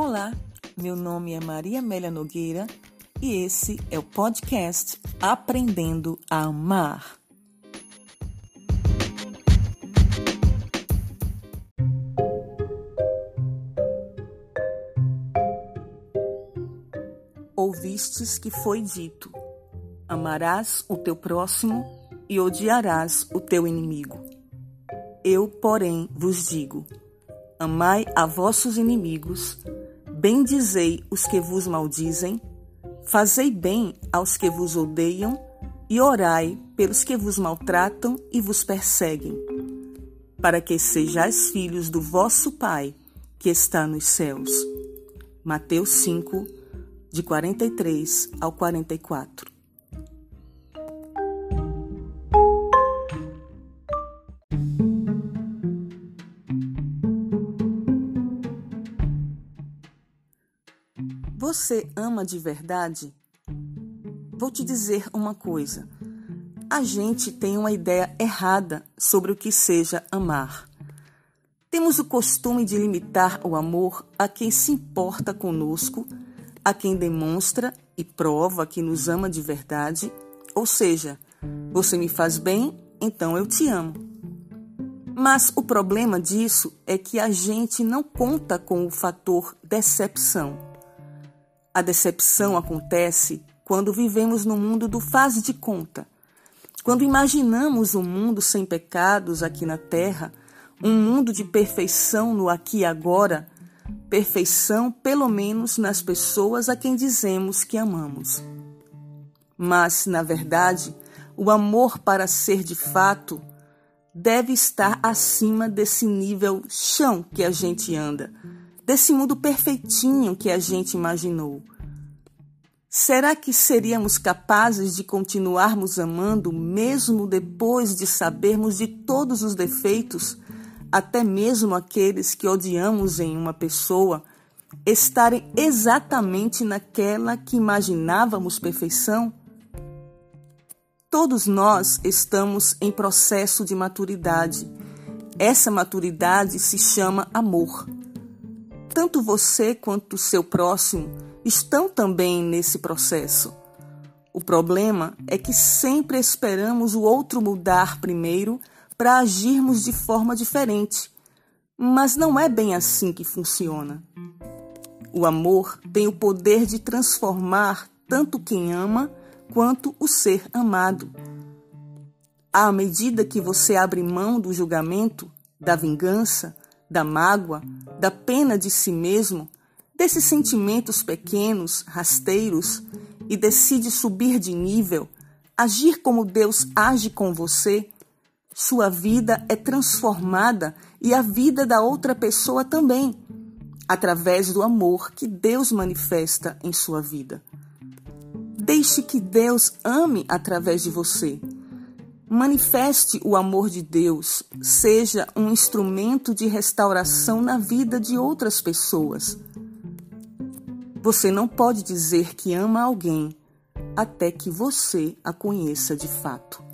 Olá, meu nome é Maria Amélia Nogueira e esse é o podcast Aprendendo a Amar. Ouvistes que foi dito: Amarás o teu próximo e odiarás o teu inimigo. Eu, porém, vos digo: Amai a vossos inimigos, bendizei os que vos maldizem, fazei bem aos que vos odeiam e orai pelos que vos maltratam e vos perseguem, para que sejais filhos do vosso Pai que está nos céus. Mateus 5, de 43 ao 44. Você ama de verdade? Vou te dizer uma coisa. A gente tem uma ideia errada sobre o que seja amar. Temos o costume de limitar o amor a quem se importa conosco, a quem demonstra e prova que nos ama de verdade, ou seja, você me faz bem, então eu te amo. Mas o problema disso é que a gente não conta com o fator decepção. A decepção acontece quando vivemos no mundo do faz de conta. Quando imaginamos um mundo sem pecados aqui na terra, um mundo de perfeição no aqui e agora, perfeição pelo menos nas pessoas a quem dizemos que amamos. Mas, na verdade, o amor para ser de fato deve estar acima desse nível chão que a gente anda desse mundo perfeitinho que a gente imaginou. Será que seríamos capazes de continuarmos amando mesmo depois de sabermos de todos os defeitos, até mesmo aqueles que odiamos em uma pessoa, estarem exatamente naquela que imaginávamos perfeição? Todos nós estamos em processo de maturidade. Essa maturidade se chama amor tanto você quanto o seu próximo estão também nesse processo. O problema é que sempre esperamos o outro mudar primeiro para agirmos de forma diferente. Mas não é bem assim que funciona. O amor tem o poder de transformar tanto quem ama quanto o ser amado. À medida que você abre mão do julgamento, da vingança, da mágoa, da pena de si mesmo, desses sentimentos pequenos, rasteiros, e decide subir de nível, agir como Deus age com você, sua vida é transformada e a vida da outra pessoa também, através do amor que Deus manifesta em sua vida. Deixe que Deus ame através de você Manifeste o amor de Deus, seja um instrumento de restauração na vida de outras pessoas. Você não pode dizer que ama alguém até que você a conheça de fato.